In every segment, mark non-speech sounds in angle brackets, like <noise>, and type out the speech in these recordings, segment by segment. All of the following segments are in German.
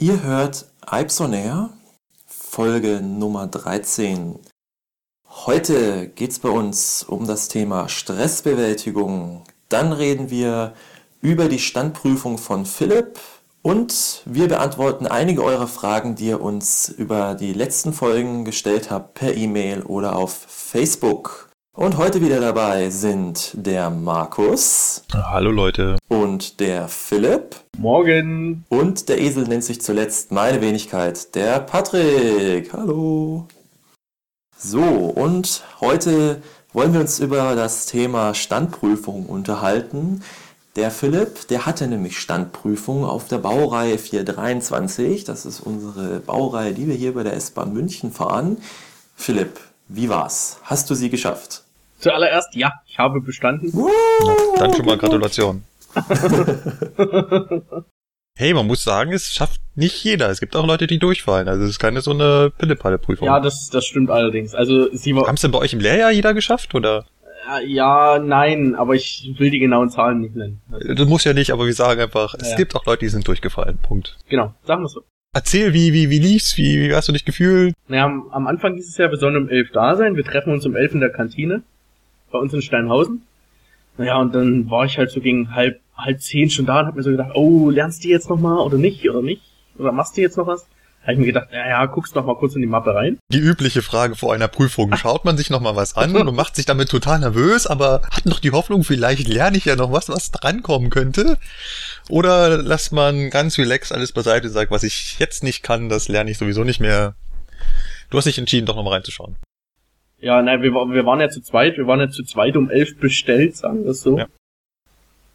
Ihr hört Alpsonair, Folge Nummer 13. Heute geht es bei uns um das Thema Stressbewältigung. Dann reden wir über die Standprüfung von Philipp und wir beantworten einige eurer Fragen, die ihr uns über die letzten Folgen gestellt habt per E-Mail oder auf Facebook. Und heute wieder dabei sind der Markus. Hallo Leute. Und der Philipp. Morgen. Und der Esel nennt sich zuletzt meine Wenigkeit, der Patrick. Hallo. So, und heute wollen wir uns über das Thema Standprüfung unterhalten. Der Philipp, der hatte nämlich Standprüfung auf der Baureihe 423. Das ist unsere Baureihe, die wir hier bei der S-Bahn München fahren. Philipp, wie war's? Hast du sie geschafft? Zuallererst, ja, ich habe bestanden. Uh, dann schon mal Gratulation. <laughs> hey, man muss sagen, es schafft nicht jeder. Es gibt auch Leute, die durchfallen. Also es ist keine so eine Pillepalle-Prüfung. Ja, das, das stimmt allerdings. Also sie war. Haben es denn bei euch im Lehrjahr jeder geschafft, oder? Ja, nein, aber ich will die genauen Zahlen nicht nennen. Du musst ja nicht, aber wir sagen einfach, es ja. gibt auch Leute, die sind durchgefallen. Punkt. Genau, sagen wir so. Erzähl, wie, wie, wie lief's? Wie, wie hast du dich gefühlt? Naja, am, am Anfang hieß es ja, wir sollen um elf da sein. Wir treffen uns um elf in der Kantine. Bei uns in Steinhausen. Naja, und dann war ich halt so gegen halb, halb zehn schon da und hab mir so gedacht, oh, lernst du jetzt nochmal oder nicht, oder nicht? Oder machst du jetzt noch was? habe ich mir gedacht, naja, guckst doch mal kurz in die Mappe rein. Die übliche Frage vor einer Prüfung. Schaut man sich noch mal was an und macht sich damit total nervös, aber hat noch die Hoffnung, vielleicht lerne ich ja noch was, was drankommen könnte? Oder lässt man ganz relaxed alles beiseite und sagt, was ich jetzt nicht kann, das lerne ich sowieso nicht mehr. Du hast dich entschieden, doch noch mal reinzuschauen. Ja, nein, wir, wir waren ja zu zweit, wir waren ja zu zweit um elf bestellt, sagen wir es so. Ja.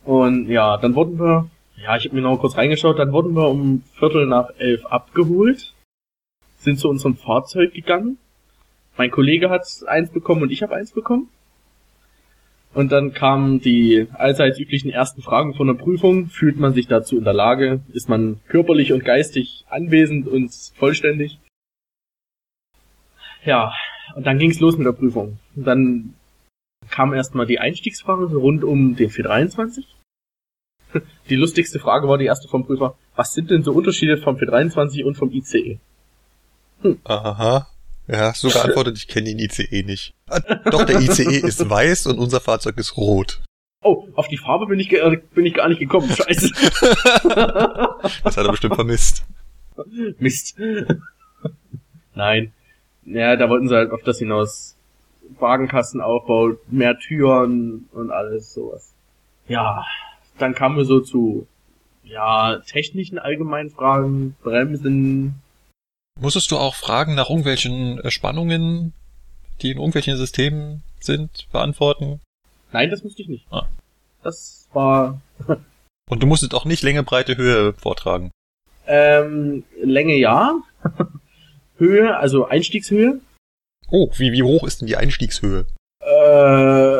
Und ja, dann wurden wir ja, ich habe mir noch kurz reingeschaut, dann wurden wir um Viertel nach elf abgeholt, sind zu unserem Fahrzeug gegangen. Mein Kollege hat eins bekommen und ich habe eins bekommen. Und dann kamen die allseits üblichen ersten Fragen von der Prüfung. Fühlt man sich dazu in der Lage? Ist man körperlich und geistig anwesend und vollständig? Ja, und dann ging's los mit der Prüfung. Und dann kam erstmal die Einstiegsfrage rund um den 423. <laughs> Die lustigste Frage war die erste vom Prüfer. Was sind denn so Unterschiede vom 423 und vom ICE? Hm. Aha. Ja, hast du geantwortet, ich kenne den ICE nicht. Ah, doch, der ICE ist weiß und unser Fahrzeug ist rot. Oh, auf die Farbe bin ich, bin ich gar nicht gekommen. <laughs> Scheiße. das hat er bestimmt vermisst. Mist. <laughs> Nein. Ja, da wollten sie halt auf das hinaus. Wagenkassenaufbau, mehr Türen und alles sowas. Ja, dann kamen wir so zu, ja, technischen allgemeinen Fragen, Bremsen. Musstest du auch Fragen nach irgendwelchen äh, Spannungen, die in irgendwelchen Systemen sind, beantworten? Nein, das musste ich nicht. Ah. Das war. <laughs> Und du musstest auch nicht Länge, Breite, Höhe vortragen? Ähm, Länge ja. <laughs> Höhe, also Einstiegshöhe. Oh, wie, wie hoch ist denn die Einstiegshöhe? Äh,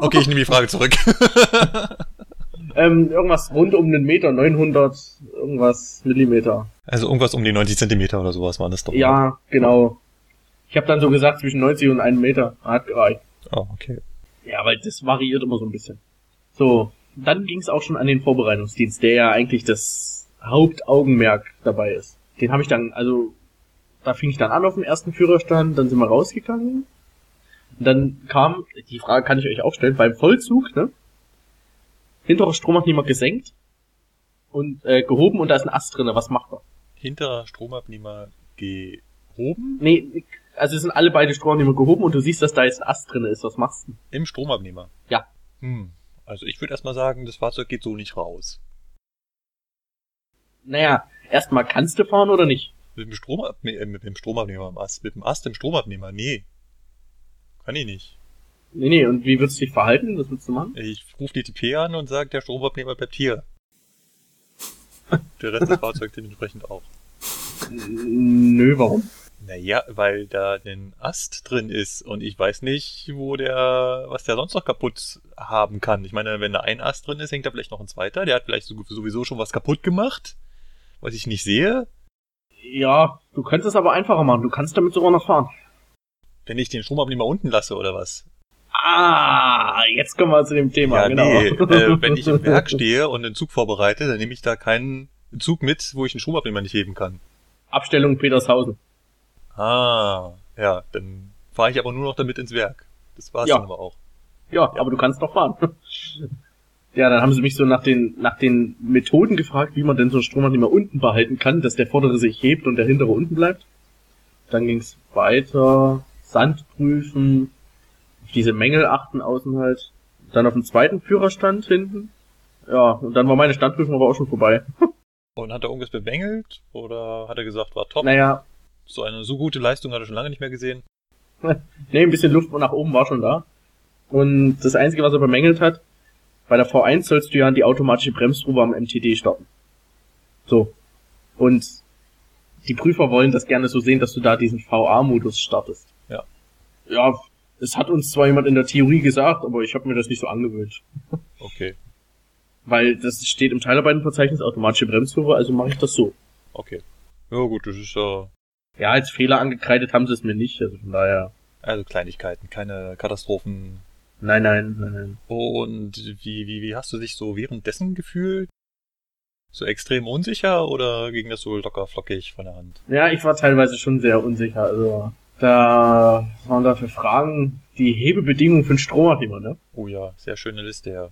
okay, ich nehme die Frage zurück. <laughs> ähm, irgendwas rund um den Meter, 900 irgendwas Millimeter. Also irgendwas um die 90 Zentimeter oder sowas waren das doch. Ja, oder? genau. Ich habe dann so gesagt zwischen 90 und 1 Meter. Hat gereicht. Oh, okay. Ja, weil das variiert immer so ein bisschen. So, dann ging es auch schon an den Vorbereitungsdienst, der ja eigentlich das Hauptaugenmerk dabei ist. Den habe ich dann, also da fing ich dann an auf dem ersten Führerstand, dann sind wir rausgegangen dann kam, die Frage kann ich euch auch stellen, beim Vollzug, ne? Hinterer Stromabnehmer gesenkt und äh, gehoben und da ist ein Ast drinne. Was macht er? Hinterer Stromabnehmer gehoben? Nee, also es sind alle beide Stromabnehmer gehoben und du siehst, dass da jetzt ein Ast drinne ist. Was machst du? Im Stromabnehmer? Ja. Hm. Also ich würde erstmal sagen, das Fahrzeug geht so nicht raus. Naja, erstmal kannst du fahren oder nicht? Mit dem, Stromabnehmer, äh, mit dem Stromabnehmer am Ast. Mit dem Ast im Stromabnehmer, nee. Kann ich nicht. Nee, nee, und wie würdest du dich verhalten? Was würdest du machen? Ich rufe die TP an und sage, der Stromabnehmer bleibt hier. der Rest des <laughs> Fahrzeugs dementsprechend auch. Nö, warum? Naja, weil da ein Ast drin ist und ich weiß nicht, wo der, was der sonst noch kaputt haben kann. Ich meine, wenn da ein Ast drin ist, hängt da vielleicht noch ein zweiter. Der hat vielleicht sowieso schon was kaputt gemacht, was ich nicht sehe. Ja, du könntest es aber einfacher machen. Du kannst damit sogar noch fahren. Wenn ich den Stromabnehmer unten lasse oder was? Ah, jetzt kommen wir zu dem Thema, ja, genau. Nee, äh, <laughs> wenn ich im Werk stehe und den Zug vorbereite, dann nehme ich da keinen Zug mit, wo ich einen Stromabnehmer nicht heben kann. Abstellung Petershausen. Ah, ja, dann fahre ich aber nur noch damit ins Werk. Das war's Ja. dann aber auch. Ja, aber du kannst noch fahren. <laughs> Ja, dann haben sie mich so nach den, nach den Methoden gefragt, wie man denn so einen Stromanbnehmer unten behalten kann, dass der vordere sich hebt und der hintere unten bleibt. Dann ging's weiter, Sand prüfen, auf diese Mängel achten außen halt. Dann auf dem zweiten Führerstand hinten. Ja, und dann war meine Standprüfung aber auch schon vorbei. <laughs> Und hat er irgendwas bemängelt? Oder hat er gesagt, war top? Naja, So eine so gute Leistung hat er schon lange nicht mehr gesehen. <laughs> Nee, ein bisschen Luft nach oben war schon da. Und das Einzige, was er bemängelt hat, bei der V1 sollst du ja die automatische Bremsprobe am MTD starten. So. Und die Prüfer wollen das gerne so sehen, dass du da diesen VA-Modus startest. Ja. Ja, es hat uns zwar jemand in der Theorie gesagt, aber ich habe mir das nicht so angewöhnt. <laughs> Okay, Weil das steht im Teilarbeitenverzeichnis automatische Bremsprobe, also mache ich das so. okay. Ja gut, das ist ja Ja, als Fehler angekreidet haben sie es mir nicht, also von daher. also Kleinigkeiten, keine Katastrophen. Nein, nein, nein, nein. Und wie, wie, wie hast du dich so währenddessen gefühlt? So extrem unsicher oder ging das so locker flockig von der Hand? Ja, ich war teilweise schon sehr unsicher. Also da waren da für Fragen die Hebebedingungen für einen Stromabnehmer, ne? Oh ja, sehr schöne Liste, ja.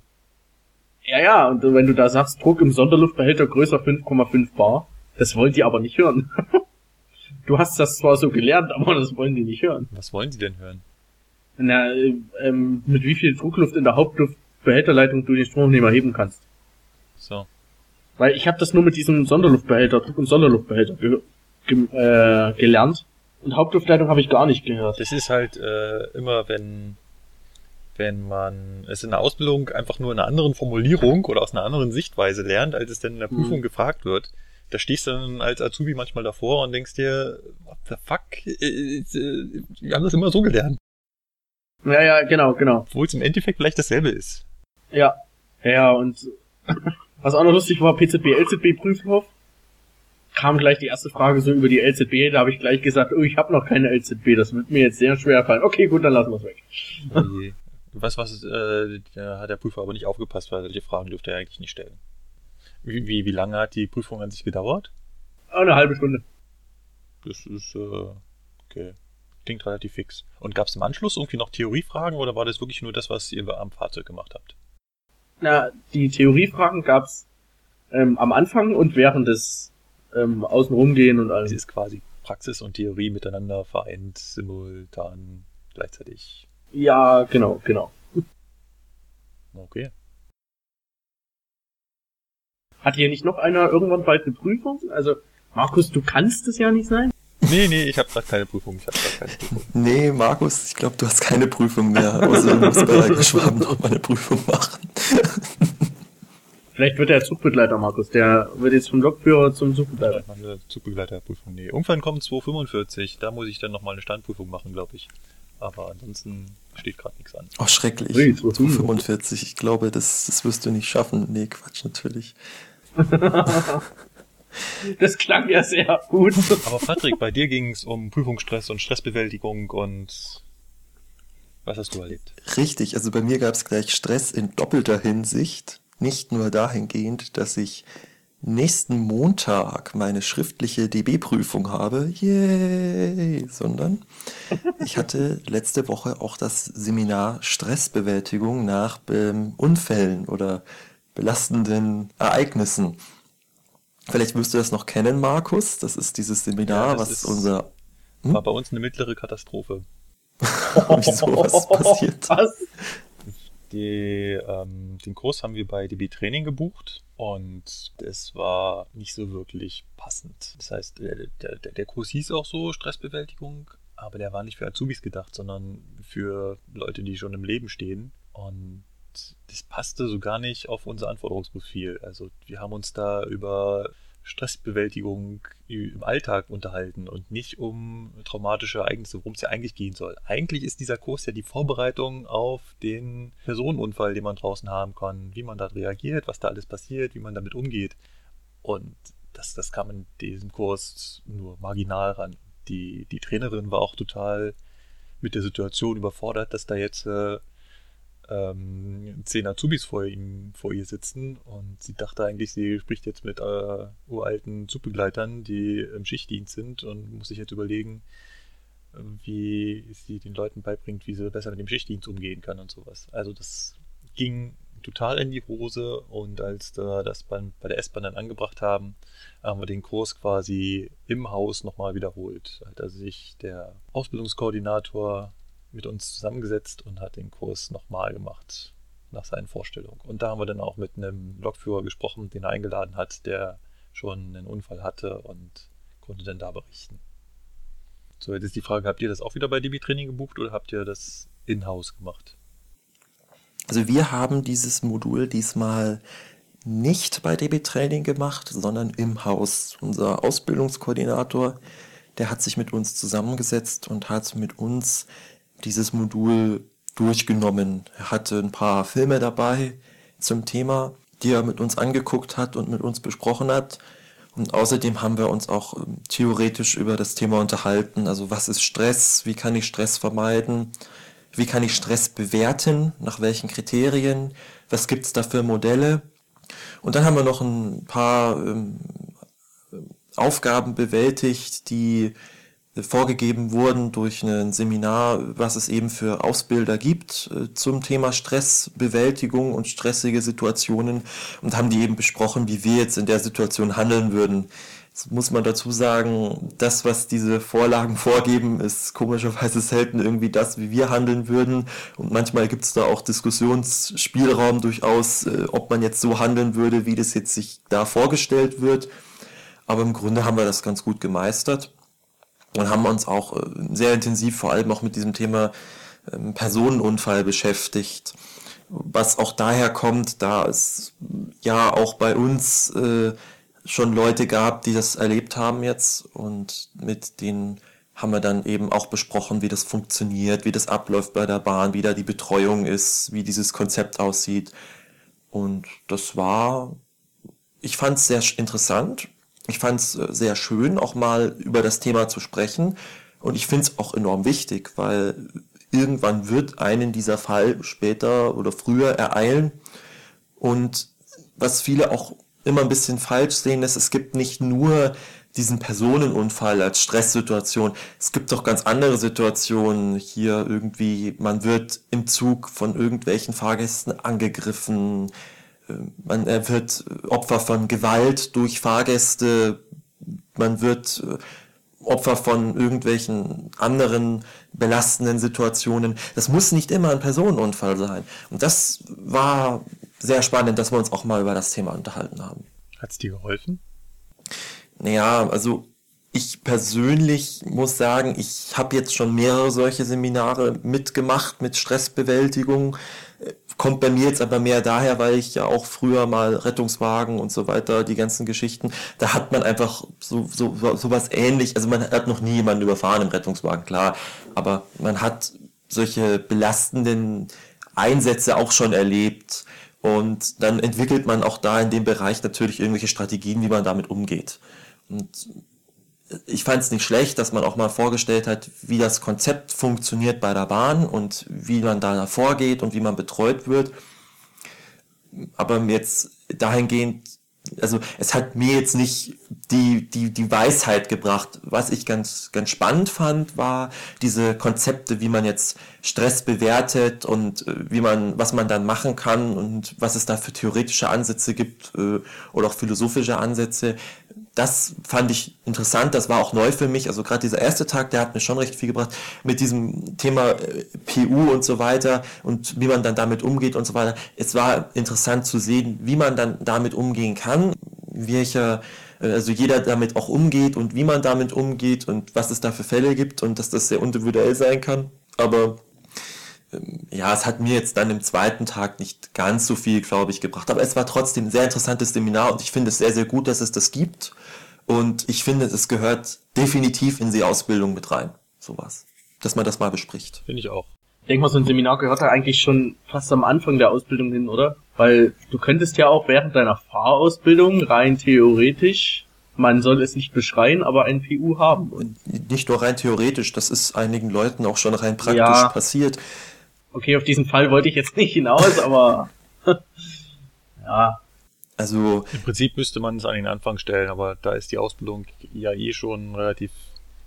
Ja, ja, und wenn du da sagst, Druck im Sonderluftbehälter größer 5,5 Bar, das wollen die aber nicht hören. <laughs> du hast das zwar so gelernt, aber das wollen die nicht hören. Was wollen die denn hören? Na, äh, ähm, mit wie viel Druckluft in der Hauptluftbehälterleitung du den Stromabnehmer heben kannst. So. Weil ich habe das nur mit diesem Sonderluftbehälter, Druck- und Sonderluftbehälter ge ge äh, gelernt. Und Hauptluftleitung habe ich gar nicht gehört. Das ist halt äh, immer, wenn, wenn man es in der Ausbildung einfach nur in einer anderen Formulierung oder aus einer anderen Sichtweise lernt, als es denn in der Mhm. Prüfung gefragt wird. Da stehst du dann als Azubi manchmal davor und denkst dir, what the fuck? Äh, äh, Wir haben das immer so gelernt. Ja, ja, genau, genau. Obwohl es im Endeffekt vielleicht dasselbe ist. Ja. Ja, und was auch noch lustig war, PZB, LZB Prüfhof. Kam gleich die erste Frage so über die LZB, da habe ich gleich gesagt, oh, ich habe noch keine LZB, das wird mir jetzt sehr schwer fallen. Okay, gut, dann lassen wir es weg. Oh Was, was, äh, da hat der Prüfer aber nicht aufgepasst, weil solche Fragen dürfte er eigentlich nicht stellen. Wie, wie, wie lange hat die Prüfung an sich gedauert? Eine halbe Stunde. Das ist, äh, okay. Klingt relativ fix. Und gab es im Anschluss irgendwie noch Theoriefragen oder war das wirklich nur das, was ihr am Fahrzeug gemacht habt? Na, die Theoriefragen gab's ähm, am Anfang und während des ähm, Außenrumgehen und Es alles. ist quasi Praxis und Theorie miteinander vereint, simultan, gleichzeitig. Ja, genau, genau. Okay. Hat hier nicht noch einer irgendwann bald eine Prüfung? Also, Markus, du kannst es ja nicht sein? Nee, nee, ich habe gerade keine Prüfung. Ich habe gerade keine Prüfung. <laughs> Nee, Markus, ich glaube, du hast keine Prüfung mehr. Außer du musst bei Reiko Schwaben noch mal eine Prüfung machen. Vielleicht wird er Zugbegleiter, Markus. Der wird jetzt vom Lokführer zum Zugbegleiter. Eine Zugbegleiterprüfung. Nee, irgendwann kommt 245. Da muss ich dann nochmal eine Standprüfung machen, glaube ich. Aber ansonsten steht gerade nichts an. Oh, schrecklich. Ui, 245, ich glaube, das, das wirst du nicht schaffen. Nee, Quatsch, natürlich. <laughs> <laughs> Das klang ja sehr gut. Aber Patrick, bei dir ging es um Prüfungsstress und Stressbewältigung und was hast du erlebt? Richtig, also bei mir gab es gleich Stress in doppelter Hinsicht. Nicht nur dahingehend, dass ich nächsten Montag meine schriftliche DB-Prüfung habe, yay, sondern ich hatte letzte Woche auch das Seminar Stressbewältigung nach ähm, Unfällen oder belastenden Ereignissen. Vielleicht wirst du das noch kennen, Markus. Das ist dieses Seminar, Ja, das was ist- unser... War bei uns eine mittlere Katastrophe. <laughs> Wieso, was passiert? <laughs> Was? Die, ähm, den Kurs haben wir bei DB Training gebucht und es war nicht so wirklich passend. Das heißt, der, der, der Kurs hieß auch so Stressbewältigung, aber der war nicht für Azubis gedacht, sondern für Leute, die schon im Leben stehen. Und das passte so gar nicht auf unser Anforderungsprofil. Also wir haben uns da über Stressbewältigung im Alltag unterhalten und nicht um traumatische Ereignisse, worum es ja eigentlich gehen soll. Eigentlich ist dieser Kurs ja die Vorbereitung auf den Personenunfall, den man draußen haben kann, wie man da reagiert, was da alles passiert, wie man damit umgeht. Und das, das kam in diesem Kurs nur marginal ran. Die, die Trainerin war auch total mit der Situation überfordert, dass da jetzt äh, ähm, zehn Azubis vor ihm, vor ihr sitzen und sie dachte eigentlich, sie spricht jetzt mit äh, uralten Zugbegleitern, die im Schichtdienst sind und muss sich jetzt überlegen, wie sie den Leuten beibringt, wie sie besser mit dem Schichtdienst umgehen kann und sowas. Also das ging total in die Hose und als wir das bei, bei der S-Bahn dann angebracht haben, haben wir den Kurs quasi im Haus nochmal wiederholt. Da also sich der Ausbildungskoordinator mit uns zusammengesetzt und hat den Kurs nochmal gemacht nach seinen Vorstellungen. Und da haben wir dann auch mit einem Lokführer gesprochen, den er eingeladen hat, der schon einen Unfall hatte und konnte dann da berichten. So, jetzt ist die Frage, habt ihr das auch wieder bei DB Training gebucht oder habt ihr das in-house gemacht? Also wir haben dieses Modul diesmal nicht bei DB Training gemacht, sondern im Haus. Unser Ausbildungskoordinator, der hat sich mit uns zusammengesetzt und hat mit uns dieses Modul durchgenommen. Er hatte ein paar Filme dabei zum Thema, die er mit uns angeguckt hat und mit uns besprochen hat. Und außerdem haben wir uns auch ähm, theoretisch über das Thema unterhalten. Also was ist Stress? Wie kann ich Stress vermeiden? Wie kann ich Stress bewerten? Nach welchen Kriterien? Was gibt es da für Modelle? Und dann haben wir noch ein paar ähm, Aufgaben bewältigt, die vorgegeben wurden durch ein Seminar, was es eben für Ausbilder gibt äh, zum Thema Stressbewältigung und stressige Situationen und haben die eben besprochen, wie wir jetzt in der Situation handeln würden. Jetzt muss man dazu sagen, das, was diese Vorlagen <laughs> vorgeben, ist komischerweise selten irgendwie das, wie wir handeln würden. Und manchmal gibt es da auch Diskussionsspielraum durchaus, äh, ob man jetzt so handeln würde, wie das jetzt sich da vorgestellt wird. Aber im Grunde haben wir das ganz gut gemeistert und haben uns auch äh, sehr intensiv vor allem auch mit diesem Thema ähm, Personenunfall beschäftigt. Was auch daher kommt, da es ja auch bei uns äh, schon Leute gab, die das erlebt haben jetzt und mit denen haben wir dann eben auch besprochen, wie das funktioniert, wie das abläuft bei der Bahn, wie da die Betreuung ist, wie dieses Konzept aussieht. Und das war, ich fand es sehr interessant ich fand es äh, sehr schön, auch mal über das Thema zu sprechen. Und ich finde es auch enorm wichtig, weil irgendwann wird einen dieser Fall später oder früher ereilen. Und was viele auch immer ein bisschen falsch sehen, ist, es gibt nicht nur diesen Personenunfall als Stresssituation. Es gibt doch ganz andere Situationen. Hier irgendwie, man wird im Zug von irgendwelchen Fahrgästen angegriffen, man wird Opfer von Gewalt durch Fahrgäste, man wird äh, Opfer von irgendwelchen anderen belastenden Situationen. Das muss nicht immer ein Personenunfall sein. Und das war sehr spannend, dass wir uns auch mal über das Thema unterhalten haben. Hat es dir geholfen? Naja, also ich persönlich muss sagen, ich habe jetzt schon mehrere solche Seminare mitgemacht mit Stressbewältigung. Kommt bei mir jetzt aber mehr daher, weil ich ja auch früher mal Rettungswagen und so weiter, die ganzen Geschichten, da hat man einfach so, so, so was ähnlich, also man hat noch nie jemanden überfahren im Rettungswagen, klar, aber man hat solche belastenden Einsätze auch schon erlebt. Und dann entwickelt man auch da in dem Bereich natürlich irgendwelche Strategien, wie man damit umgeht. Und ich fand es nicht schlecht, dass man auch mal vorgestellt hat, wie das Konzept funktioniert bei der Bahn und wie man da vorgeht und wie man betreut wird. Aber jetzt dahingehend, also es hat mir jetzt nicht die, die, die Weisheit gebracht. Was ich ganz, ganz spannend fand, war diese Konzepte, wie man jetzt Stress bewertet und äh, wie man, was man dann machen kann und was es da für theoretische Ansätze gibt äh, oder auch philosophische Ansätze das fand ich interessant, das war auch neu für mich. Also gerade dieser erste Tag, der hat mir schon recht viel gebracht mit diesem Thema äh, PU und so weiter und wie man dann damit umgeht und so weiter. Es war interessant zu sehen, wie man dann damit umgehen kann, welcher äh, also jeder damit auch umgeht und wie man damit umgeht und was es da für Fälle gibt und dass das sehr individuell sein kann. Aber ja, es hat mir jetzt dann im zweiten Tag nicht ganz so viel, glaube ich, gebracht. Aber es war trotzdem ein sehr interessantes Seminar und ich finde es sehr, sehr gut, dass es das gibt. Und ich finde, es gehört definitiv in die Ausbildung mit rein. Sowas. Dass man das mal bespricht. Finde ich auch. Ich denke mal, so ein Seminar gehört da eigentlich schon fast am Anfang der Ausbildung hin, oder? Weil du könntest ja auch während deiner Fahrausbildung rein theoretisch, man soll es nicht beschreien, aber ein PU haben. Und nicht nur rein theoretisch, das ist einigen Leuten auch schon rein praktisch ja. passiert Okay, auf diesen Fall wollte ich jetzt nicht hinaus, aber <laughs> ja. Also im Prinzip müsste man es an den Anfang stellen, aber da ist die Ausbildung ja eh schon relativ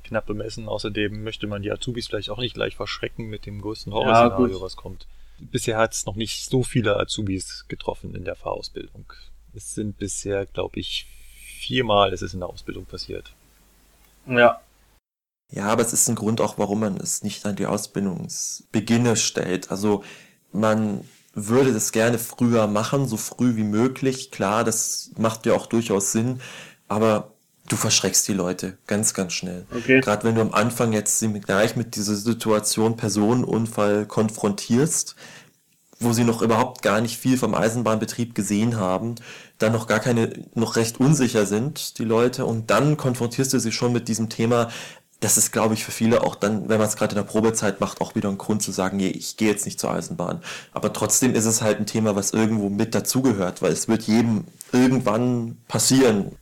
knapp bemessen. Außerdem möchte man die Azubis vielleicht auch nicht gleich verschrecken mit dem größten Horrorszenario, ja, was kommt. Bisher hat es noch nicht so viele Azubis getroffen in der Fahrausbildung. Es sind bisher, glaube ich, viermal ist es in der Ausbildung passiert. Ja. Ja, aber es ist ein Grund auch, warum man es nicht an die Ausbildungsbeginne stellt. Also man würde das gerne früher machen, so früh wie möglich. Klar, das macht ja auch durchaus Sinn, aber du verschreckst die Leute ganz, ganz schnell. Okay. Gerade wenn du am Anfang jetzt gleich mit dieser Situation Personenunfall konfrontierst, wo sie noch überhaupt gar nicht viel vom Eisenbahnbetrieb gesehen haben, dann noch gar keine, noch recht unsicher sind, die Leute, und dann konfrontierst du sie schon mit diesem Thema, das ist, glaube ich, für viele auch dann, wenn man es gerade in der Probezeit macht, auch wieder ein Grund zu sagen, nee, ich gehe jetzt nicht zur Eisenbahn. Aber trotzdem ist es halt ein Thema, was irgendwo mit dazugehört, weil es wird jedem irgendwann passieren.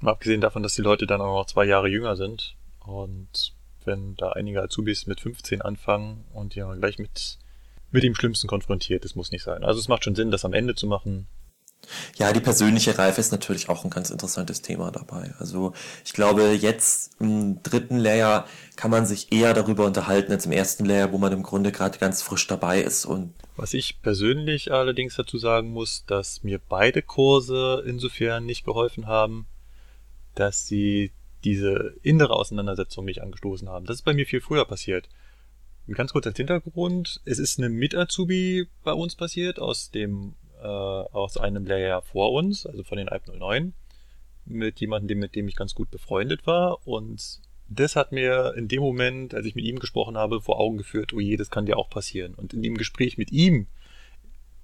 Mal abgesehen davon, dass die Leute dann auch noch zwei Jahre jünger sind und wenn da einige Azubis mit 15 anfangen und ja gleich mit, mit dem Schlimmsten konfrontiert, das muss nicht sein. Also es macht schon Sinn, das am Ende zu machen, ja, die persönliche Reife ist natürlich auch ein ganz interessantes Thema dabei. Also ich glaube, jetzt im dritten Layer kann man sich eher darüber unterhalten als im ersten Layer, wo man im Grunde gerade ganz frisch dabei ist. Und Was ich persönlich allerdings dazu sagen muss, dass mir beide Kurse insofern nicht geholfen haben, dass sie diese innere Auseinandersetzung nicht angestoßen haben. Das ist bei mir viel früher passiert. Ganz kurz als Hintergrund, es ist eine Mit-Azubi bei uns passiert aus dem äh, aus einem Layer vor uns, also von den Alp 09, mit jemandem, mit dem ich ganz gut befreundet war. Und das hat mir in dem Moment, als ich mit ihm gesprochen habe, vor Augen geführt, oh je, das kann dir auch passieren. Und in dem Gespräch mit ihm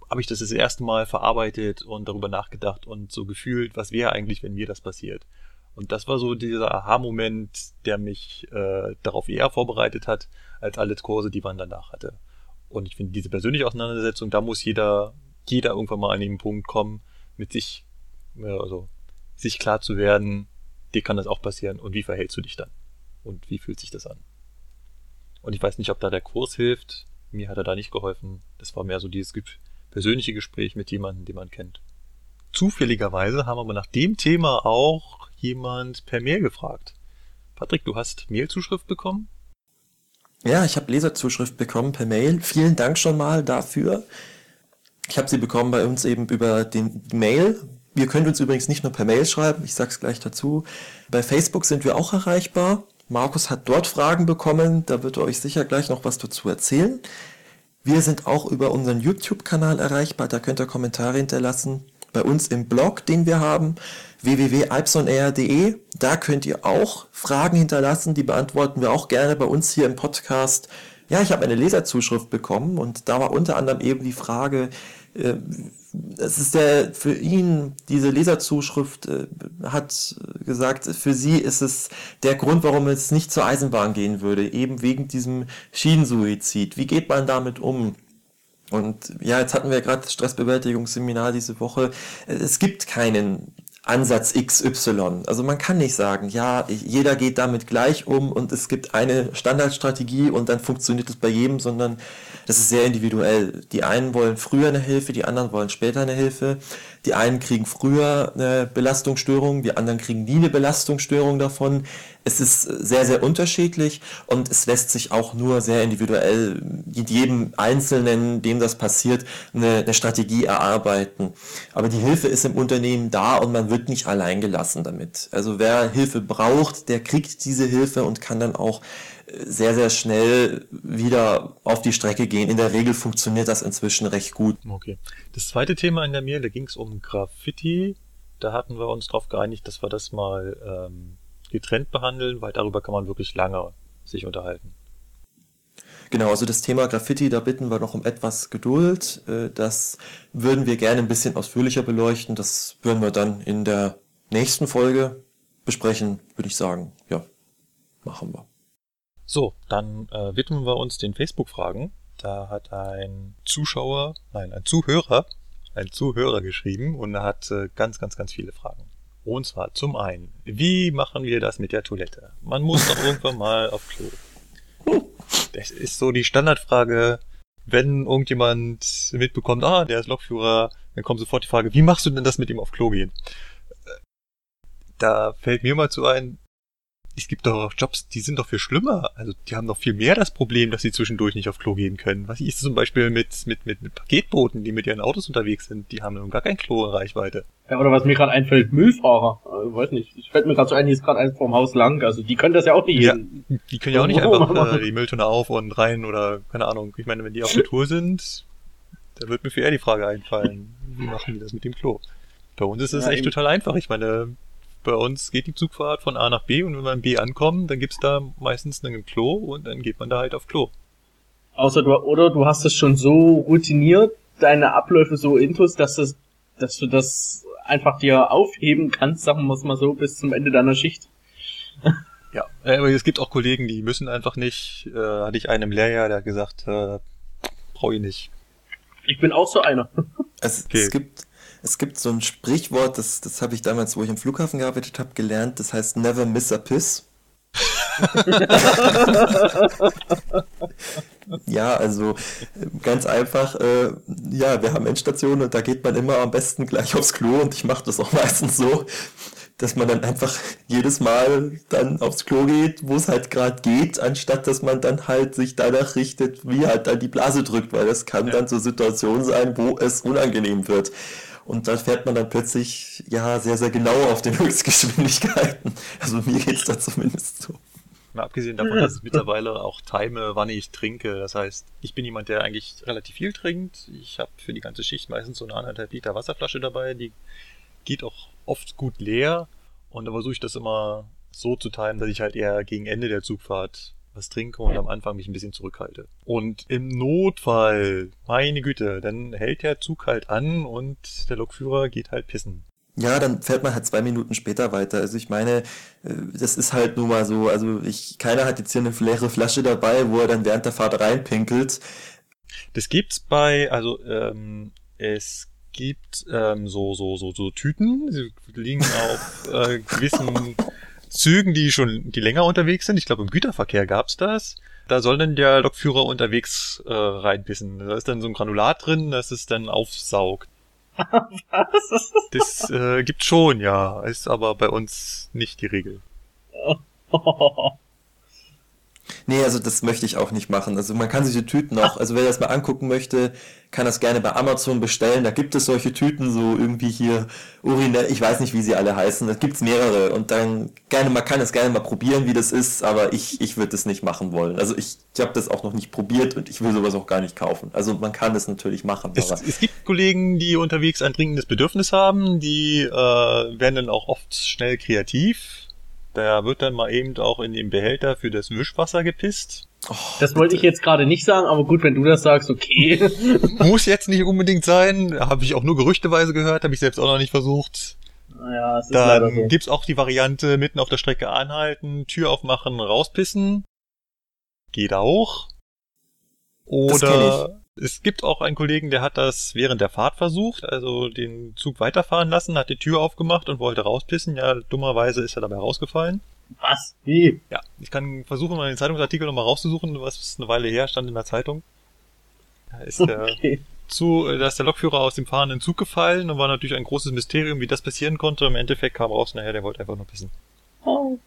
habe ich das das erste Mal verarbeitet und darüber nachgedacht und so gefühlt, was wäre eigentlich, wenn mir das passiert. Und das war so dieser Aha-Moment, der mich äh, darauf eher vorbereitet hat, als alle Kurse, die man danach hatte. Und ich finde, diese persönliche Auseinandersetzung, da muss jeder jeder irgendwann mal an den Punkt kommen, mit sich, also sich klar zu werden, dir kann das auch passieren und wie verhältst du dich dann? Und wie fühlt sich das an? Und ich weiß nicht, ob da der Kurs hilft. Mir hat er da nicht geholfen. Das war mehr so dieses persönliche Gespräch mit jemandem, den man kennt. Zufälligerweise haben aber nach dem Thema auch jemand per Mail gefragt. Patrick, du hast Mailzuschrift bekommen? Ja, ich habe Leserzuschrift bekommen per Mail. Vielen Dank schon mal dafür. Ich habe sie bekommen bei uns eben über den Mail. Ihr könnt uns übrigens nicht nur per Mail schreiben, ich sag's gleich dazu. Bei Facebook sind wir auch erreichbar. Markus hat dort Fragen bekommen, da wird er euch sicher gleich noch was dazu erzählen. Wir sind auch über unseren YouTube-Kanal erreichbar, da könnt ihr Kommentare hinterlassen. Bei uns im Blog, den wir haben, www.alpsonair.de, da könnt ihr auch Fragen hinterlassen, die beantworten wir auch gerne bei uns hier im Podcast. Ja, ich habe eine Leserzuschrift bekommen und da war unter anderem eben die Frage, äh, es ist der für ihn diese Leserzuschrift äh, hat gesagt, für sie ist es der Grund, warum es nicht zur Eisenbahn gehen würde, eben wegen diesem Schienensuizid. Wie geht man damit um? Und ja, jetzt hatten wir gerade Stressbewältigungsseminar diese Woche. Es gibt keinen Ansatz XY. Also man kann nicht sagen, ja, jeder geht damit gleich um und es gibt eine Standardstrategie und dann funktioniert es bei jedem, sondern das ist sehr individuell. Die einen wollen früher eine Hilfe, die anderen wollen später eine Hilfe. Die einen kriegen früher eine Belastungsstörung, die anderen kriegen nie eine Belastungsstörung davon. Es ist sehr, sehr unterschiedlich und es lässt sich auch nur sehr individuell jedem Einzelnen, dem das passiert, eine, eine Strategie erarbeiten. Aber die Hilfe ist im Unternehmen da und man wird nicht allein gelassen damit. Also wer Hilfe braucht, der kriegt diese Hilfe und kann dann auch sehr, sehr schnell wieder auf die Strecke gehen. In der Regel funktioniert das inzwischen recht gut. Okay. Das zweite Thema in der Mail, da ging es um Graffiti. Da hatten wir uns darauf geeinigt, dass wir das mal ähm, getrennt behandeln, weil darüber kann man wirklich lange sich unterhalten. Genau, also das Thema Graffiti, da bitten wir noch um etwas Geduld. Äh, das würden wir gerne ein bisschen ausführlicher beleuchten. Das würden wir dann in der nächsten Folge besprechen, würde ich sagen. Ja, machen wir. So, dann äh, widmen wir uns den Facebook-Fragen. Da hat ein Zuschauer, nein, ein Zuhörer, ein Zuhörer geschrieben und er hat äh, ganz, ganz, ganz viele Fragen. Und zwar zum einen, wie machen wir das mit der Toilette? Man muss doch irgendwann mal auf Klo. Das ist so die Standardfrage, wenn irgendjemand mitbekommt, ah, der ist Lokführer, dann kommt sofort die Frage, wie machst du denn das mit ihm auf Klo gehen? Da fällt mir mal zu ein, es gibt doch Jobs, die sind doch viel schlimmer. Also die haben doch viel mehr das Problem, dass sie zwischendurch nicht auf Klo gehen können. Was ist zum Beispiel mit, mit, mit, mit Paketbooten, die mit ihren Autos unterwegs sind? Die haben gar kein Klo in Reichweite. Ja, oder was mir gerade einfällt, Müllfahrer. Also, weiß nicht. Ich fällt mir gerade so ein, hier ist gerade eins vorm Haus lang. Also die können das ja auch nicht. Ja, die können ja auch nicht einfach äh, die Mülltonne auf und rein oder keine Ahnung. Ich meine, wenn die auf der Tour sind, da wird mir für eher die Frage einfallen, wie machen die das mit dem Klo? Bei uns ist es ja, echt eben. total einfach. Ich meine, bei uns geht die Zugfahrt von A nach B und wenn wir in B ankommen, dann gibt's da meistens ein Klo und dann geht man da halt auf Klo. Außer du, oder du hast es schon so routiniert, deine Abläufe so intus, dass das, dass du das einfach dir aufheben kannst, sagen wir es mal so, bis zum Ende deiner Schicht. ja, aber es gibt auch Kollegen, die müssen einfach nicht. Äh, hatte ich einen im Lehrjahr, der hat gesagt, äh, brauche ich nicht. Ich bin auch so einer. Es, okay. es gibt es gibt so ein Sprichwort, das, das habe ich damals, wo ich am Flughafen gearbeitet habe, gelernt, das heißt Never miss a piss. <laughs> ja, also ganz einfach, äh, ja, wir haben Endstationen und da geht man immer am besten gleich aufs Klo und ich mache das auch meistens so, dass man dann einfach jedes Mal dann aufs Klo geht, wo es halt gerade geht, anstatt dass man dann halt sich danach richtet, wie halt dann die Blase drückt, weil das kann ja. dann so Situationen sein, wo es unangenehm wird. Und da fährt man dann plötzlich ja sehr, sehr genau auf den Höchstgeschwindigkeiten. Also mir geht's da zumindest so. Mal abgesehen davon, dass ich mittlerweile auch time, wann ich trinke. Das heißt, ich bin jemand, der eigentlich relativ viel trinkt. Ich habe für die ganze Schicht meistens so eine anderthalb Liter Wasserflasche dabei. Die geht auch oft gut leer. Und da versuche ich das immer so zu timen, dass ich halt eher gegen Ende der Zugfahrt was trinke und am Anfang mich ein bisschen zurückhalte. Und im Notfall, meine Güte, dann hält der Zug halt an und der Lokführer geht halt pissen. Ja, dann fährt man halt zwei Minuten später weiter. Also ich meine, äh, das ist halt nun mal so. Also ich, keiner hat jetzt hier eine leere Flasche dabei, wo er dann während der Fahrt reinpinkelt. Das gibt's bei, also ähm, es gibt ähm, so so so so Tüten, sie liegen auf äh, gewissen <laughs> Zügen, die schon, die länger unterwegs sind. Ich glaube, im Güterverkehr gab's das. Da soll dann der Lokführer unterwegs äh, reinpissen. Da ist dann so ein Granulat drin, das es dann aufsaugt. <laughs> Was? Das äh, gibt schon, ja. Ist aber bei uns nicht die Regel. <laughs> Nee, also das möchte ich auch nicht machen. Also man kann sich die Tüten auch, also wer das mal angucken möchte, kann das gerne bei Amazon bestellen. Da gibt es solche Tüten, so irgendwie hier Urinär, ich weiß nicht, wie sie alle heißen. Da gibt's mehrere und dann gerne, man kann es gerne mal probieren, wie das ist, aber ich, ich würde das nicht machen wollen. Also ich, ich habe das auch noch nicht probiert und ich will sowas auch gar nicht kaufen. Also man kann das natürlich machen. Es, es gibt Kollegen, die unterwegs ein dringendes Bedürfnis haben, die äh, werden dann auch oft schnell kreativ da wird dann mal eben auch in den Behälter für das Wischwasser gepisst. Oh, das wollte ich jetzt gerade nicht sagen, aber gut, wenn du das sagst, okay. <laughs> Muss jetzt nicht unbedingt sein. Habe ich auch nur gerüchteweise gehört, habe ich selbst auch noch nicht versucht. Naja, es ist Dann so. gibt's auch die Variante mitten auf der Strecke anhalten, Tür aufmachen, rauspissen. Geht auch. Oder es gibt auch einen Kollegen, der hat das während der Fahrt versucht, also den Zug weiterfahren lassen, hat die Tür aufgemacht und wollte rauspissen. Ja, dummerweise ist er dabei rausgefallen. Was? Wie? Ja, ich kann versuchen, mal den Zeitungsartikel nochmal rauszusuchen, was eine Weile her stand in der Zeitung. Da ist der, okay. zu, da ist der Lokführer aus dem fahrenden Zug gefallen und war natürlich ein großes Mysterium, wie das passieren konnte. Im Endeffekt kam raus, naja, der wollte einfach nur pissen. Oh.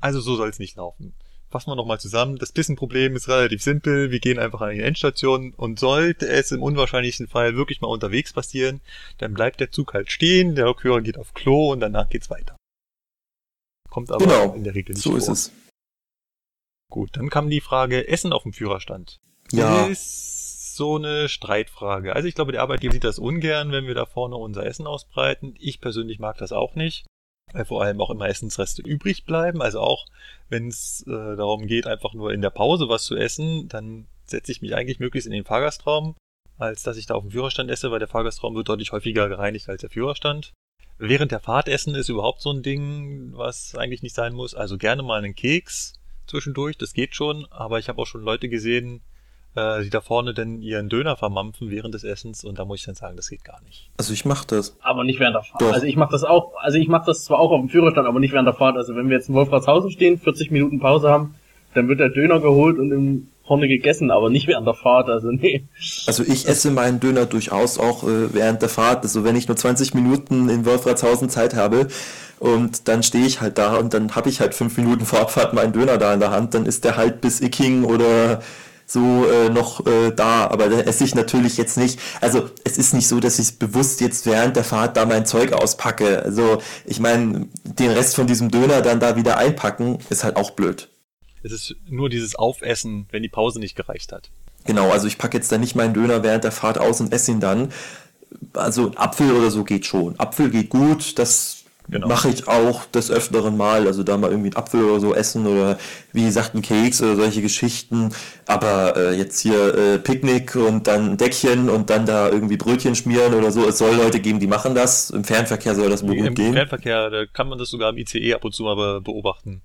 Also so soll es nicht laufen fassen wir nochmal zusammen. Das Pissenproblem ist relativ simpel. Wir gehen einfach an die Endstation und sollte es im unwahrscheinlichsten Fall wirklich mal unterwegs passieren, dann bleibt der Zug halt stehen, der Lokführer geht auf Klo und danach geht's weiter. Kommt aber genau, in der Regel nicht so vor. ist es. Gut, dann kam die Frage Essen auf dem Führerstand. Ja. Ist so eine Streitfrage. Also ich glaube, der Arbeitgeber sieht das ungern, wenn wir da vorne unser Essen ausbreiten. Ich persönlich mag das auch nicht weil vor allem auch immer Essensreste übrig bleiben. Also auch wenn es äh, darum geht, einfach nur in der Pause was zu essen, dann setze ich mich eigentlich möglichst in den Fahrgastraum, als dass ich da auf dem Führerstand esse, weil der Fahrgastraum wird deutlich häufiger gereinigt als der Führerstand. Während der Fahrt essen ist überhaupt so ein Ding, was eigentlich nicht sein muss. Also gerne mal einen Keks zwischendurch, das geht schon, aber ich habe auch schon Leute gesehen, äh, die da vorne denn ihren Döner vermampfen während des Essens und da muss ich dann sagen, das geht gar nicht. Also ich mache das. Aber nicht während der Fahrt. Doch. Also ich mache das auch, also ich mache das zwar auch auf dem Führerstand, aber nicht während der Fahrt. Also wenn wir jetzt in Wolfratshausen stehen, 40 Minuten Pause haben, dann wird der Döner geholt und im vorne gegessen, aber nicht während der Fahrt, also nee. Also ich esse meinen Döner durchaus auch äh, während der Fahrt. Also wenn ich nur 20 Minuten in Wolfratshausen Zeit habe und dann stehe ich halt da und dann habe ich halt fünf Minuten vor Abfahrt meinen Döner da in der Hand, dann ist der halt bis Icking oder so äh, noch äh, da, aber da esse ich natürlich jetzt nicht. Also es ist nicht so, dass ich bewusst jetzt während der Fahrt da mein Zeug auspacke. Also ich meine, den Rest von diesem Döner dann da wieder einpacken, ist halt auch blöd. Es ist nur dieses Aufessen, wenn die Pause nicht gereicht hat. Genau, also ich packe jetzt da nicht meinen Döner während der Fahrt aus und esse ihn dann. Also Apfel oder so geht schon. Apfel geht gut, das Genau. Mache ich auch des öfteren Mal, also da mal irgendwie einen Apfel oder so essen oder wie gesagt einen Keks oder solche Geschichten. Aber äh, jetzt hier äh, Picknick und dann ein Deckchen und dann da irgendwie Brötchen schmieren oder so. Es soll Leute geben, die machen das. Im Fernverkehr soll das wohl gut Im gehen. Im Fernverkehr da kann man das sogar im ICE ab und zu mal beobachten.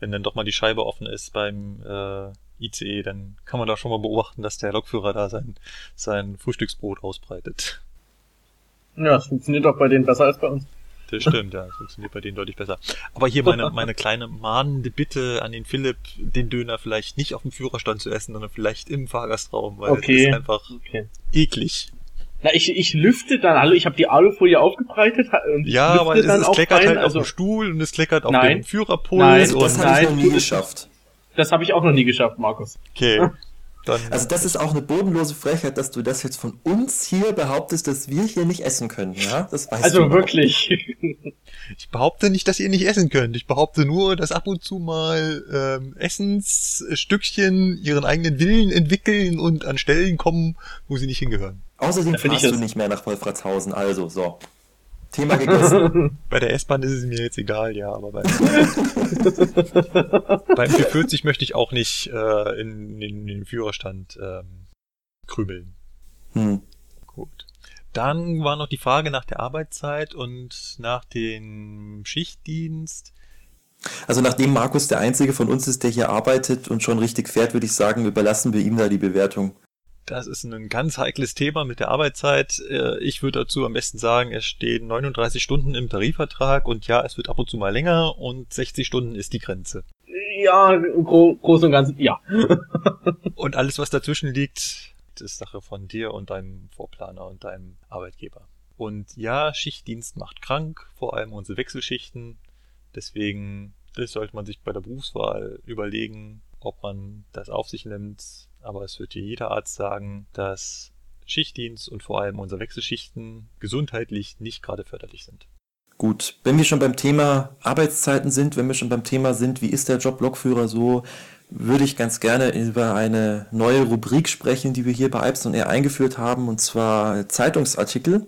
Wenn dann doch mal die Scheibe offen ist beim äh, ICE, dann kann man da schon mal beobachten, dass der Lokführer da sein, sein Frühstücksbrot ausbreitet. Ja, das funktioniert auch bei denen besser als bei uns. Das stimmt, ja, das funktioniert bei denen deutlich besser. Aber hier meine, meine kleine mahnende Bitte an den Philipp, den Döner vielleicht nicht auf dem Führerstand zu essen, sondern vielleicht im Fahrgastraum, weil okay. das ist einfach okay. eklig. Na, ich, ich lüfte dann, hallo, ich habe die Alufolie aufgebreitet und ja, aber es, es kleckert rein, halt also, auf dem Stuhl und es kleckert auf nein, dem Führerpult. Nein, das habe ich noch nie geschafft. Das habe ich auch noch nie geschafft, Markus. Okay. <laughs> Dann also das ist auch eine bodenlose Frechheit, dass du das jetzt von uns hier behauptest, dass wir hier nicht essen können, ja? Das weißt also du wirklich. <laughs> Ich behaupte nicht, dass ihr nicht essen könnt. Ich behaupte nur, dass ab und zu mal ähm, Essensstückchen ihren eigenen Willen entwickeln und an Stellen kommen, wo sie nicht hingehören. Außerdem fährst du nicht mehr nach Wolfratshausen, also so. Thema gegessen. <laughs> Bei der S-Bahn ist es mir jetzt egal, ja, aber bei, <laughs> beim 440 möchte ich auch nicht äh, in, in, in den Führerstand ähm, krümeln. Hm. Gut. Dann war noch die Frage nach der Arbeitszeit und nach dem Schichtdienst. Also nachdem Markus der Einzige von uns ist, der hier arbeitet und schon richtig fährt, würde ich sagen, überlassen wir ihm da die Bewertung. Das ist ein ganz heikles Thema mit der Arbeitszeit. Äh, ich würde dazu am besten sagen, es stehen 39 Stunden im Tarifvertrag und ja, es wird ab und zu mal länger und 60 Stunden ist die Grenze. Ja, gro groß und ganz, ja. <laughs> und alles, was dazwischen liegt, ist Sache von dir und deinem Vorplaner und deinem Arbeitgeber. Und ja, Schichtdienst macht krank, vor allem unsere Wechselschichten. Deswegen sollte man sich bei der Berufswahl überlegen, ob man das auf sich nimmt, aber es wird dir jeder Arzt sagen, dass Schichtdienst und vor allem unsere Wechselschichten gesundheitlich nicht gerade förderlich sind. Gut, wenn wir schon beim Thema Arbeitszeiten sind, wenn wir schon beim Thema sind, wie ist der Job Lokführer so, würde ich ganz gerne über eine neue Rubrik sprechen, die wir hier bei Ipson Air eingeführt haben, und zwar Zeitungsartikel.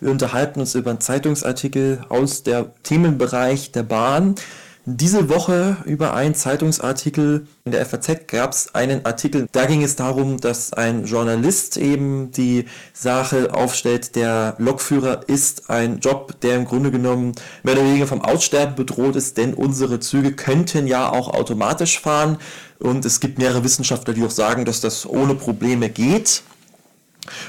Wir unterhalten uns über einen Zeitungsartikel aus der Themenbereich der Bahn diese Woche über einen Zeitungsartikel in der FAZ gab es einen Artikel, da ging es darum, dass ein Journalist eben die Sache aufstellt, der Lokführer ist ein Job, der im Grunde genommen mehr oder weniger vom Aussterben bedroht ist, denn unsere Züge könnten ja auch automatisch fahren. Und es gibt mehrere Wissenschaftler, die auch sagen, dass das ohne Probleme geht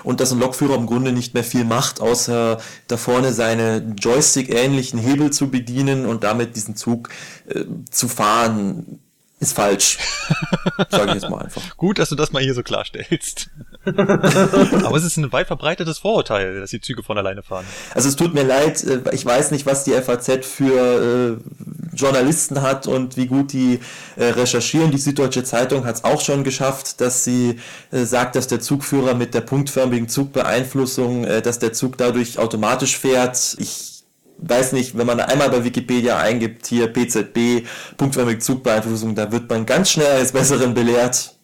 und dass ein Lokführer im Grunde nicht mehr viel macht, außer da vorne seine Joystick-ähnlichen Hebel zu bedienen und damit diesen Zug äh, zu fahren, ist falsch. <laughs> Sage ich jetzt mal einfach. Gut, dass du das mal hier so klarstellst. <laughs> Aber es ist ein weit verbreitetes Vorurteil, dass die Züge von alleine fahren. Also es tut mir leid, äh, ich weiß nicht, was die FAZ für äh, Journalisten hat und wie gut die äh, recherchieren. Die Süddeutsche Zeitung hat es auch schon geschafft, dass sie äh, sagt, dass der Zugführer mit der punktförmigen Zugbeeinflussung, äh, dass der Zug dadurch automatisch fährt. Ich weiß nicht, wenn man einmal bei Wikipedia eingibt, hier PZB, punktförmige Zugbeeinflussung, da wird man ganz schnell als Besseren belehrt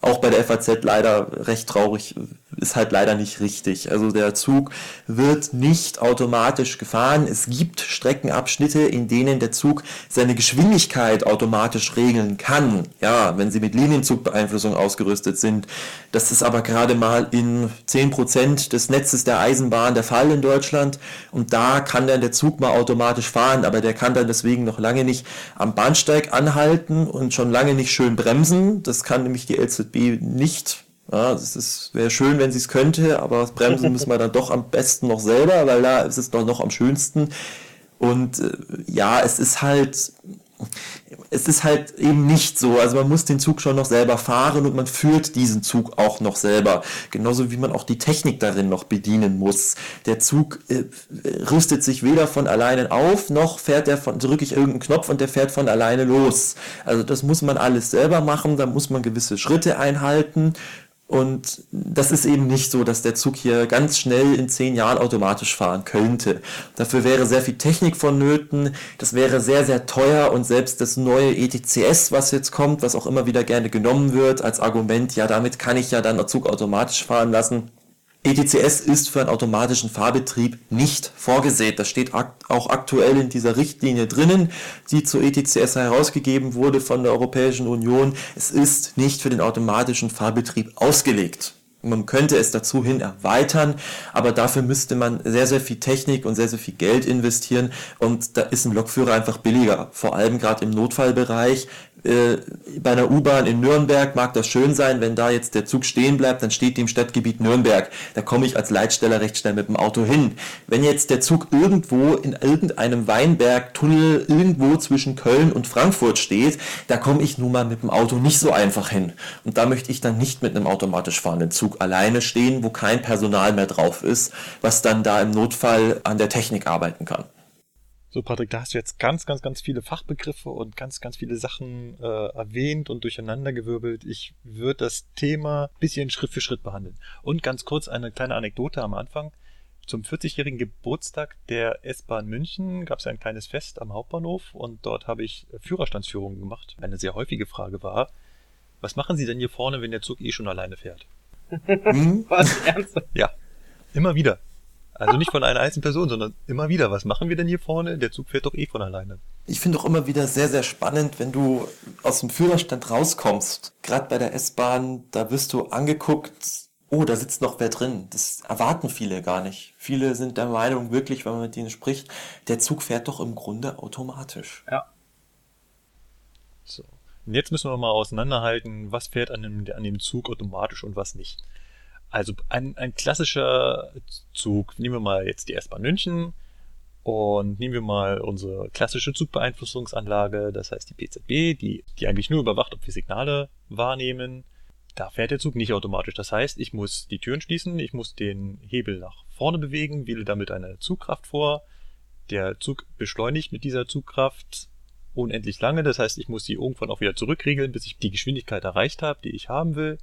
auch bei der FAZ leider recht traurig, ist halt leider nicht richtig. Also der Zug wird nicht automatisch gefahren. Es gibt Streckenabschnitte, in denen der Zug seine Geschwindigkeit automatisch regeln kann. Ja, wenn sie mit Linienzugbeeinflussung ausgerüstet sind. Das ist aber gerade mal in 10% des Netzes der Eisenbahn der Fall in Deutschland. Und da kann dann der Zug mal automatisch fahren, aber der kann dann deswegen noch lange nicht am Bahnsteig anhalten und schon lange nicht schön bremsen. Das kann nämlich die LZB nicht. Ja, es wäre schön, wenn sie es könnte, aber das Bremsen müssen wir dann doch am besten noch selber, weil da ist es doch noch am schönsten. Und äh, ja, es ist halt, es ist halt eben nicht so. Also man muss den Zug schon noch selber fahren und man führt diesen Zug auch noch selber. Genauso wie man auch die Technik darin noch bedienen muss. Der Zug äh, rüstet sich weder von alleine auf, noch fährt er von, drücke ich irgendeinen Knopf und der fährt von alleine los. Also das muss man alles selber machen, da muss man gewisse Schritte einhalten und das ist eben nicht so, dass der Zug hier ganz schnell in zehn Jahren automatisch fahren könnte. Dafür wäre sehr viel Technik vonnöten, das wäre sehr, sehr teuer und selbst das neue ETCS, was jetzt kommt, was auch immer wieder gerne genommen wird als Argument, ja, damit kann ich ja dann der Zug automatisch fahren lassen. ETCS ist für einen automatischen Fahrbetrieb nicht vorgesehen. Das steht auch aktuell in dieser Richtlinie drinnen, die zu ETCS herausgegeben wurde von der Europäischen Union. Es ist nicht für den automatischen Fahrbetrieb ausgelegt. Man könnte es dazu hin erweitern, aber dafür müsste man sehr, sehr viel Technik und sehr, sehr viel Geld investieren und da ist ein Lokführer einfach billiger. Vor allem gerade im Notfallbereich, äh, bei einer U-Bahn in Nürnberg mag das schön sein, wenn da jetzt der Zug stehen bleibt, dann steht die im Stadtgebiet Nürnberg. Da komme ich als Leitsteller recht schnell mit dem Auto hin. Wenn jetzt der Zug irgendwo in irgendeinem Weinbergtunnel irgendwo zwischen Köln und Frankfurt steht, da komme ich nun mal mit dem Auto nicht so einfach hin. Und da möchte ich dann nicht mit einem automatisch fahrenden Zug alleine stehen, wo kein Personal mehr drauf ist, was dann da im Notfall an der Technik arbeiten kann. So, Patrick, da hast du jetzt ganz, ganz, ganz viele Fachbegriffe und ganz, ganz viele Sachen äh, erwähnt und durcheinandergewirbelt. Ich würde das Thema ein bisschen Schritt für Schritt behandeln. Und ganz kurz eine kleine Anekdote am Anfang. Zum 40-jährigen Geburtstag der S-Bahn München gab es ein kleines Fest am Hauptbahnhof und dort habe ich Führerstandsführungen gemacht. Eine sehr häufige Frage war, was machen Sie denn hier vorne, wenn der Zug eh schon alleine fährt? <laughs> was? Ernsthaft? Ja, immer wieder. Also nicht von einer einzelnen Person, sondern immer wieder. Was machen wir denn hier vorne? Der Zug fährt doch eh von alleine. Ich finde auch immer wieder sehr, sehr spannend, wenn du aus dem Führerstand rauskommst. Gerade bei der S-Bahn, da wirst du angeguckt, oh, da sitzt noch wer drin. Das erwarten viele gar nicht. Viele sind der Meinung wirklich, wenn man mit ihnen spricht, der Zug fährt doch im Grunde automatisch. Ja. So. Und jetzt müssen wir mal auseinanderhalten, was fährt an dem, an dem Zug automatisch und was nicht. Also ein, ein klassischer Zug, nehmen wir mal jetzt die S-Bahn München und nehmen wir mal unsere klassische Zugbeeinflussungsanlage, das heißt die PZB, die, die eigentlich nur überwacht, ob wir Signale wahrnehmen. Da fährt der Zug nicht automatisch. Das heißt, ich muss die Türen schließen, ich muss den Hebel nach vorne bewegen, wähle damit eine Zugkraft vor. Der Zug beschleunigt mit dieser Zugkraft unendlich lange. Das heißt, ich muss sie irgendwann auch wieder zurückregeln, bis ich die Geschwindigkeit erreicht habe, die ich haben will.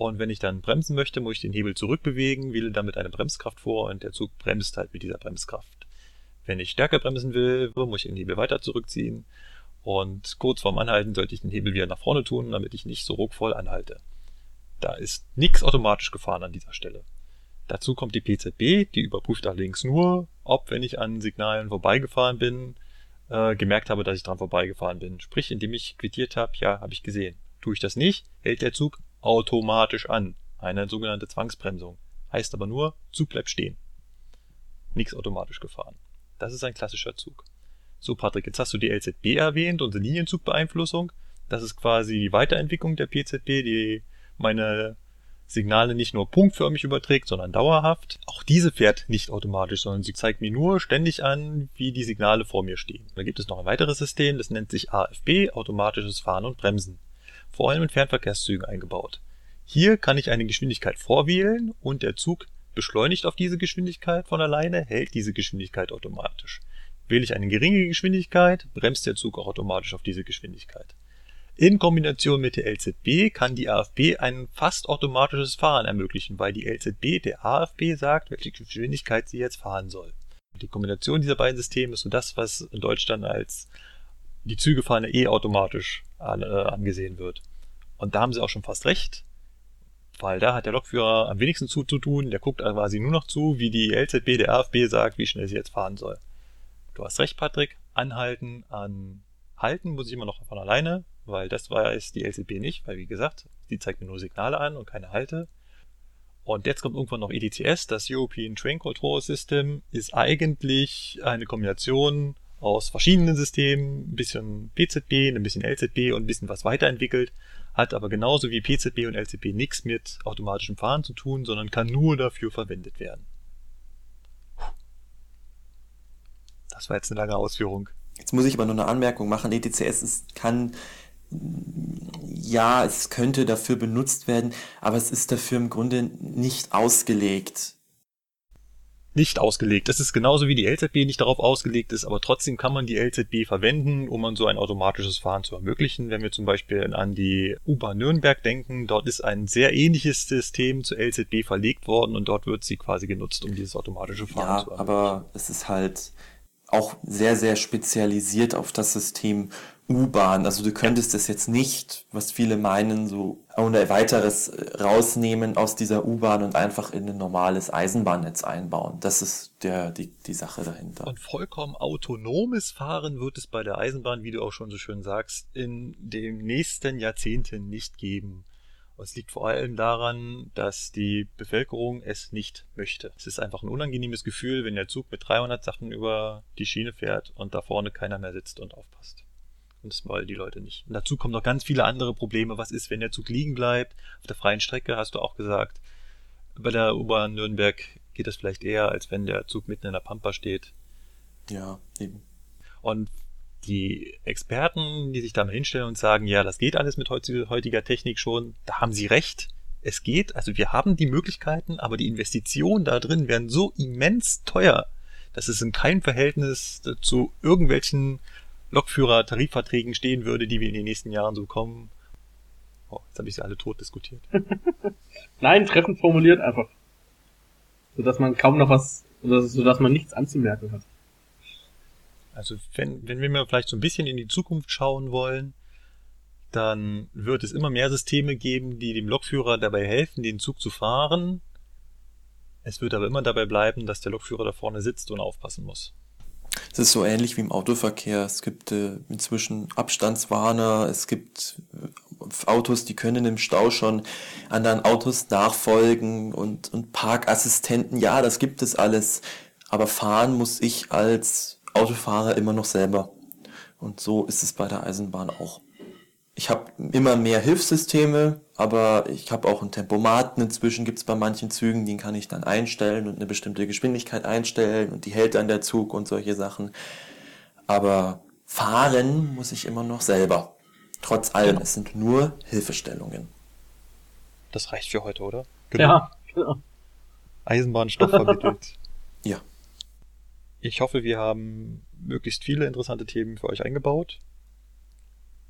Und wenn ich dann bremsen möchte, muss ich den Hebel zurückbewegen, wähle damit eine Bremskraft vor und der Zug bremst halt mit dieser Bremskraft. Wenn ich stärker bremsen will, muss ich den Hebel weiter zurückziehen. Und kurz vorm Anhalten sollte ich den Hebel wieder nach vorne tun, damit ich nicht so ruckvoll anhalte. Da ist nichts automatisch gefahren an dieser Stelle. Dazu kommt die PZB, die überprüft allerdings nur, ob, wenn ich an Signalen vorbeigefahren bin, äh, gemerkt habe, dass ich dran vorbeigefahren bin. Sprich, indem ich quittiert habe, ja, habe ich gesehen. Tue ich das nicht, hält der Zug automatisch an. Eine sogenannte Zwangsbremsung. Heißt aber nur, Zug bleibt stehen. Nichts automatisch gefahren. Das ist ein klassischer Zug. So, Patrick, jetzt hast du die LZB erwähnt, unsere Linienzugbeeinflussung. Das ist quasi die Weiterentwicklung der PZB, die meine Signale nicht nur punktförmig überträgt, sondern dauerhaft. Auch diese fährt nicht automatisch, sondern sie zeigt mir nur ständig an, wie die Signale vor mir stehen. Da gibt es noch ein weiteres System, das nennt sich AFB, automatisches Fahren und Bremsen vor allem in Fernverkehrszügen eingebaut. Hier kann ich eine Geschwindigkeit vorwählen und der Zug beschleunigt auf diese Geschwindigkeit von alleine, hält diese Geschwindigkeit automatisch. Wähle ich eine geringe Geschwindigkeit, bremst der Zug auch automatisch auf diese Geschwindigkeit. In Kombination mit der LZB kann die AFB ein fast automatisches Fahren ermöglichen, weil die LZB der AFB sagt, welche Geschwindigkeit sie jetzt fahren soll. Die Kombination dieser beiden Systeme ist so das, was in Deutschland als die Züge fahren eh automatisch angesehen wird. Und da haben sie auch schon fast recht, weil da hat der Lokführer am wenigsten zu, zu tun. Der guckt quasi nur noch zu, wie die LZB der AFB sagt, wie schnell sie jetzt fahren soll. Du hast recht, Patrick. Anhalten an Halten muss ich immer noch von alleine, weil das weiß die LZB nicht, weil wie gesagt, die zeigt mir nur Signale an und keine Halte. Und jetzt kommt irgendwann noch EDCS, das European Train Control System, ist eigentlich eine Kombination aus verschiedenen Systemen, ein bisschen PZB, ein bisschen LZB und ein bisschen was weiterentwickelt, hat aber genauso wie PZB und LZB nichts mit automatischem Fahren zu tun, sondern kann nur dafür verwendet werden. Das war jetzt eine lange Ausführung. Jetzt muss ich aber nur eine Anmerkung machen. ETCS ist, kann, ja, es könnte dafür benutzt werden, aber es ist dafür im Grunde nicht ausgelegt nicht ausgelegt. Das ist genauso wie die LZB nicht darauf ausgelegt ist, aber trotzdem kann man die LZB verwenden, um so ein automatisches Fahren zu ermöglichen. Wenn wir zum Beispiel an die U-Bahn Nürnberg denken, dort ist ein sehr ähnliches System zur LZB verlegt worden und dort wird sie quasi genutzt, um dieses automatische Fahren ja, zu ermöglichen. Aber es ist halt auch sehr, sehr spezialisiert auf das System U-Bahn. Also du könntest es jetzt nicht, was viele meinen, so ohne weiteres äh, rausnehmen aus dieser U-Bahn und einfach in ein normales Eisenbahnnetz einbauen. Das ist der, die, die Sache dahinter. Und vollkommen autonomes Fahren wird es bei der Eisenbahn, wie du auch schon so schön sagst, in den nächsten Jahrzehnten nicht geben. Es liegt vor allem daran, dass die Bevölkerung es nicht möchte. Es ist einfach ein unangenehmes Gefühl, wenn der Zug mit 300 Sachen über die Schiene fährt und da vorne keiner mehr sitzt und aufpasst. Und das wollen die Leute nicht. Und dazu kommen noch ganz viele andere Probleme. Was ist, wenn der Zug liegen bleibt? Auf der freien Strecke hast du auch gesagt. Bei der U-Bahn Nürnberg geht das vielleicht eher, als wenn der Zug mitten in der Pampa steht. Ja, eben. Und die Experten, die sich da mal hinstellen und sagen, ja, das geht alles mit heutiger Technik schon, da haben sie recht. Es geht, also wir haben die Möglichkeiten, aber die Investitionen da drin werden so immens teuer, dass es in keinem Verhältnis zu irgendwelchen Lokführer-Tarifverträgen stehen würde, die wir in den nächsten Jahren so bekommen. Oh, jetzt habe ich sie alle tot diskutiert. <laughs> Nein, treffend formuliert einfach. Sodass man kaum noch was, sodass man nichts anzumerken hat. Also wenn, wenn wir mal vielleicht so ein bisschen in die Zukunft schauen wollen, dann wird es immer mehr Systeme geben, die dem Lokführer dabei helfen, den Zug zu fahren. Es wird aber immer dabei bleiben, dass der Lokführer da vorne sitzt und aufpassen muss. Es ist so ähnlich wie im Autoverkehr. Es gibt äh, inzwischen Abstandswarner, es gibt äh, Autos, die können im Stau schon anderen Autos nachfolgen und, und Parkassistenten. Ja, das gibt es alles. Aber fahren muss ich als Autofahrer immer noch selber. Und so ist es bei der Eisenbahn auch. Ich habe immer mehr Hilfssysteme, aber ich habe auch einen Tempomaten. Inzwischen gibt es bei manchen Zügen, den kann ich dann einstellen und eine bestimmte Geschwindigkeit einstellen und die hält dann der Zug und solche Sachen. Aber fahren muss ich immer noch selber. Trotz allem, genau. es sind nur Hilfestellungen. Das reicht für heute, oder? Genau. Ja, genau. Eisenbahnstoff vermittelt. ja. Ich hoffe, wir haben möglichst viele interessante Themen für euch eingebaut.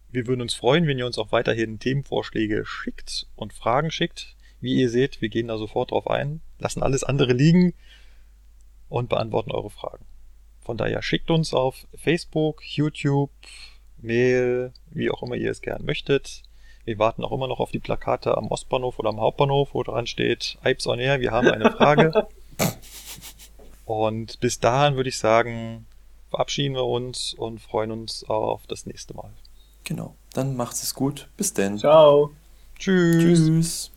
Wir würden uns freuen, wenn ihr uns auch weiterhin Themenvorschläge schickt und Fragen schickt. Wie ihr seht, wir gehen da sofort drauf ein, lassen alles andere liegen und beantworten eure Fragen. Von daher schickt uns auf Facebook, YouTube, Mail, wie auch immer ihr es gern möchtet. Wir warten auch immer noch auf die Plakate am Ostbahnhof oder am Hauptbahnhof, wo dran steht, Ipes on Air, wir haben eine Frage. <laughs> und bis dahin würde ich sagen, verabschieden wir uns und freuen uns auf das nächste Mal. Genau. Dann macht's es gut. Bis denn. Ciao. Tschüss. Tschüss.